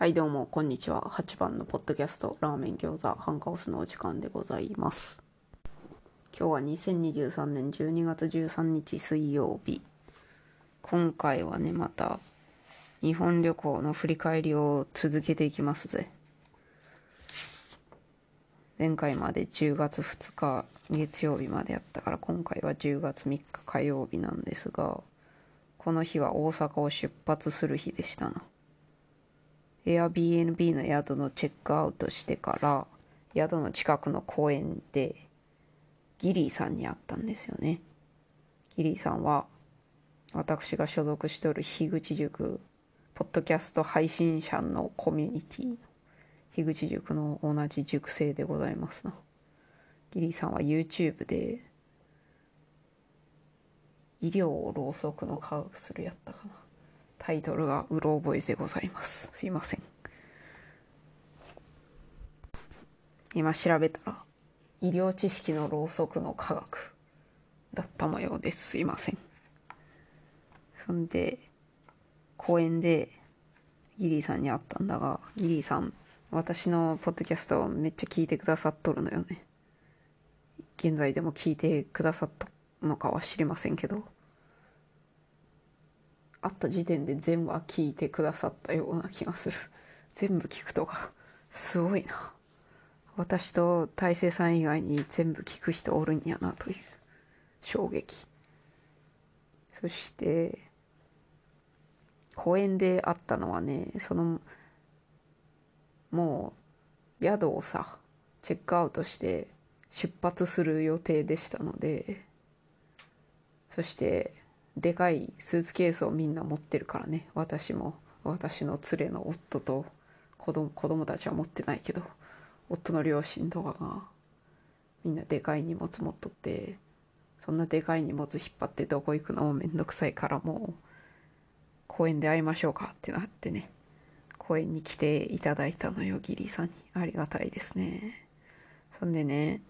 はいどうもこんにちは。8番のポッドキャストラーメン餃子ハンカオスのお時間でございます。今日は2023年12月13日水曜日。今回はねまた日本旅行の振り返りを続けていきますぜ。前回まで10月2日月曜日までやったから今回は10月3日火曜日なんですがこの日は大阪を出発する日でしたな。Airbnb の宿のチェックアウトしてから宿の近くの公園でギリーさんに会ったんですよね。ギリーさんは私が所属しておる樋口塾ポッドキャスト配信者のコミュニティの樋口塾の同じ塾生でございますな。ギリーさんは YouTube で医療をろうそくの科学するやったかな。タイトルがうろ覚えでございます。すいません。今調べたら医療知識のろうそくの科学だったのようです。すいません。そんで公園でギリーさんに会ったんだがギリーさん私のポッドキャストをめっちゃ聞いてくださっとるのよね。現在でも聞いてくださったのかは知りませんけど。会った時点で全部は聞いてくださったような気がする。全部聞くとか。すごいな。私と大勢さん以外に全部聞く人おるんやなという。衝撃。そして公園で会ったのはねそのもう宿をさチェックアウトして出発する予定でしたのでそしてでかいスーツケースをみんな持ってるからね。私も私の連れの夫と子供子供たちは持ってないけど夫の両親とかがみんなでかい荷物持っとってそんなでかい荷物引っ張ってどこ行くの？もめんどくさいからもう公園で会いましょうかってなってね。公園に来ていただいたのよギリさんに。ありがたいですね。そんでね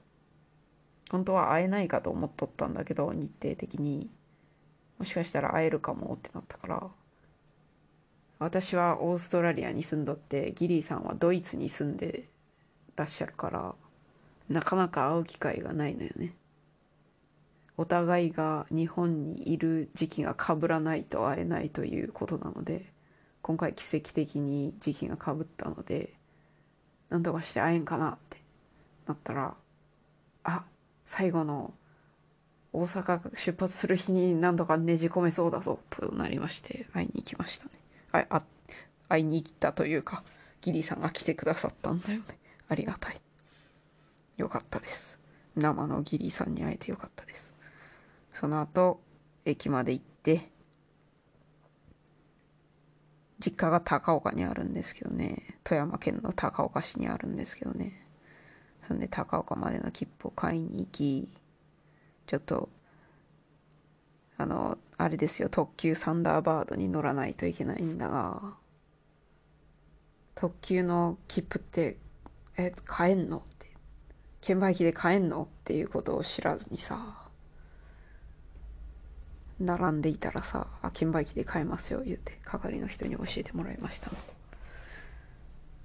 本当は会えないかと思っとったんだけど日程的に。もしかしたら会えるかもってなったから私はオーストラリアに住んどってギリーさんはドイツに住んでらっしゃるからなかなか会う機会がないのよね。お互いが日本にいる時期が被らないと会えないということなので今回奇跡的に時期が被ったので何とかして会えんかなってなったらあ最後の大阪出発する日に何とかねじ込めそうだぞとなりまして会いに行きましたね。ああ会いに行ったというかギリさんが来てくださったんだよね。ありがたい。よかったです。生のギリさんに会えてよかったです。その後駅まで行って実家が高岡にあるんですけどね。富山県の高岡市にあるんですけどね。そんで高岡までの切符を買いに行きちょっとあのあれですよ特急サンダーバードに乗らないといけないんだが特急の切符ってえ買えんの？って。券売機で買えんの？っていうことを知らずにさ並んでいたらさ「あ券売機で買えますよ」言うて係の人に教えてもらいました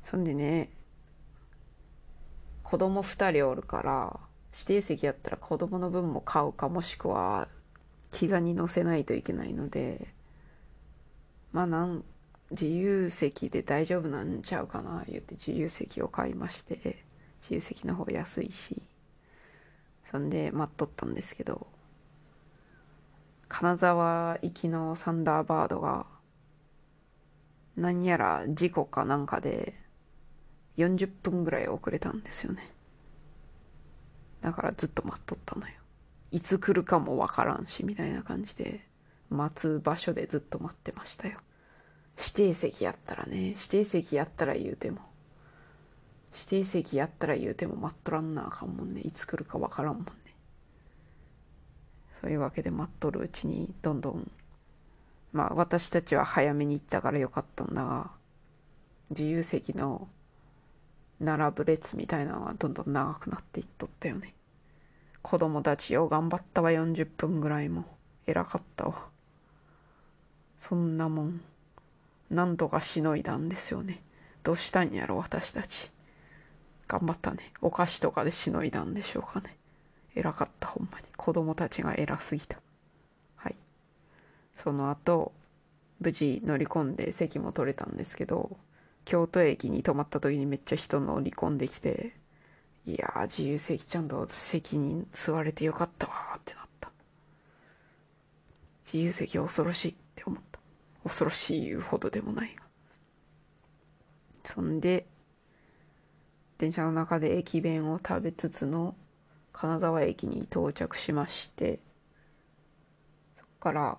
そんでね子供2人おるから指定席やったら子供の分も買うかもしくは膝に乗せないといけないのでまあなん自由席で大丈夫なんちゃうかな言って自由席を買いまして自由席の方安いしそんで待っとったんですけど金沢行きのサンダーバードが何やら事故かなんかで40分ぐらい遅れたんですよね。だからずっと待っとったのよ。いつ来るかもわからんしみたいな感じで待つ場所でずっと待ってましたよ。指定席やったらね指定席やったら言うても。指定席やったら言うても待っとらんなあかんもんね。いつ来るかわからんもんね。そういうわけで待っとるうちにどんどんまあ私たちは早めに行ったからよかったんだが自由席の並ぶ列みたいなのはどんどん長くなっていっとったよね。子供たちよ頑張ったわ40分ぐらいも。偉かったわ。そんなもん。なんとかしのいだんですよね。どうしたんやろ私たち。頑張ったね。お菓子とかでしのいだんでしょうかね。偉かったほんまに。子供たちが偉すぎた。はい。その後無事乗り込んで席も取れたんですけど京都駅に泊まった時にめっちゃ人乗り込んできていやー自由席ちゃんと席に座れてよかったわーってなった。自由席恐ろしいって思った。恐ろしい言うほどでもないが。そんで電車の中で駅弁を食べつつの金沢駅に到着しましてそこから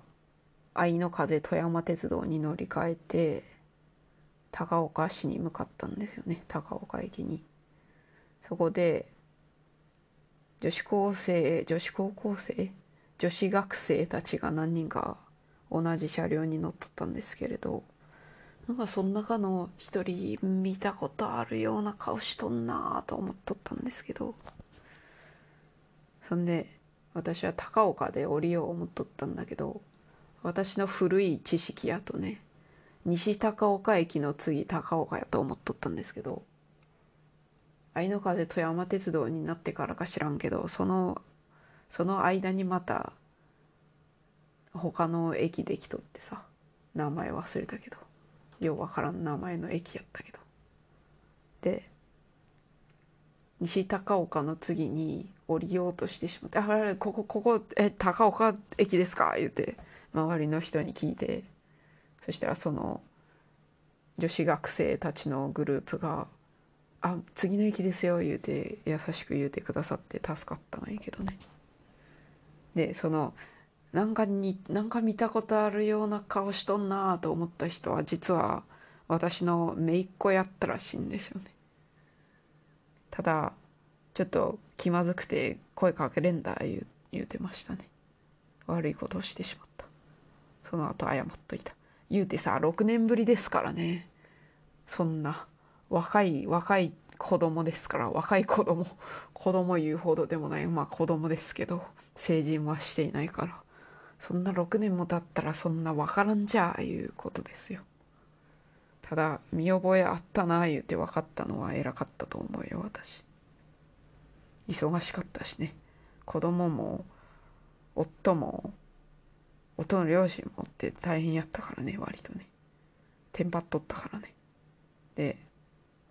愛の風富山鉄道に乗り換えて高岡市に向かったんですよね。高岡駅に。そこで女子高生女子高校生女子学生たちが何人か同じ車両に乗っとったんですけれどなんかその中の一人見たことあるような顔しとんなと思っとったんですけどそんで私は高岡で降りよう思っとったんだけど私の古い知識やとね西高岡駅の次高岡やと思っとったんですけど愛の風富山鉄道になってからか知らんけどそのその間にまた他の駅できとってさ名前忘れたけどようわからん名前の駅やったけどで西高岡の次に降りようとしてしまって「あれここここえ高岡駅ですか?」言うて周りの人に聞いてそしたらその女子学生たちのグループが「あ次の駅ですよ」言うて優しく言うてくださって助かったんやけどね。でそのなんかになんか見たことあるような顔しとんなと思った人は実は私の姪っ子やったらしいんですよね。ただちょっと気まずくて声かけれんだ言う言うてましたね。悪いことをしてしまった。その後謝っといた。言うてさ6年ぶりですからね。そんな若い若い子供ですから若い子供子供言うほどでもないまあ子供ですけど成人はしていないから。そんな6年も経ったらそんな分からんじゃあいうことですよ。ただ見覚えあったな言うて分かったのは偉かったと思うよ私。忙しかったしね。子供も夫も夫の両親もって大変やったからね割とね。テンパっとったからね。で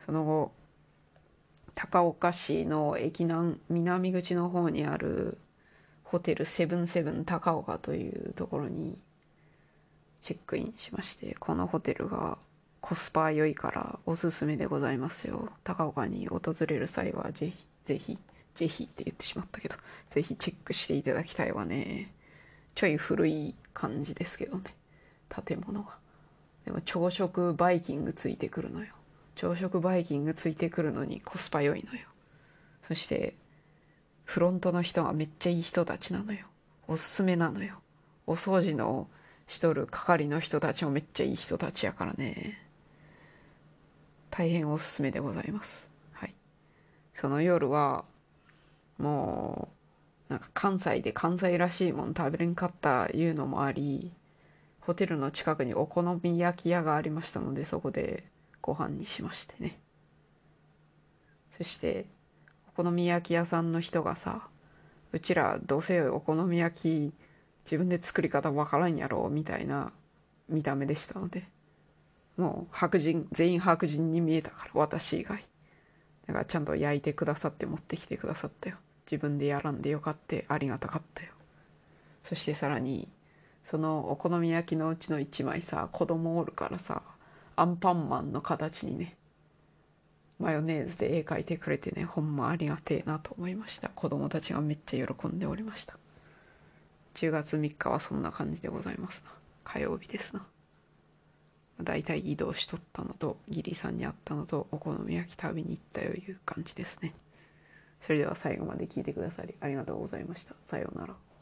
その後高岡市の駅南南口の方にあるホテルセブンセブン高岡というところにチェックインしましてこのホテルがコスパ良いからおすすめでございますよ。高岡に訪れる際はぜひぜひぜひって言ってしまったけどぜひチェックしていただきたいわね。ちょい古い感じですけどね。建物はでも朝食バイキングついてくるのよ。朝食バイキングついてくるのにコスパ良いのよ。そしてフロントの人がめっちゃいい人たちなのよ。おすすめなのよ。お掃除のしとる係の人たちもめっちゃいい人たちやからね。大変おすすめでございます。はい。その夜はもうなんか関西で関西らしいもん食べれんかったいうのもありホテルの近くにお好み焼き屋がありましたのでそこでご飯にしましてね。そしてお好み焼き屋さんの人がさうちらどうせお好み焼き自分で作り方わからんやろみたいな見た目でしたのでもう白人全員白人に見えたから私以外。だからちゃんと焼いてくださって持ってきてくださったよ。自分でやらんでよかってありがたかったよ。そしてさらにそのお好み焼きのうちの1枚さ子供おるからさアンパンマンの形にねマヨネーズで絵描いてくれてねほんまありがてえなと思いました。子供たちがめっちゃ喜んでおりました。10月3日はそんな感じでございますな。火曜日ですな。だいたい移動しとったのとギリさんに会ったのとお好み焼き食べに行ったよいう感じですね。それでは最後まで聞いてくださりありがとうございました。さようなら。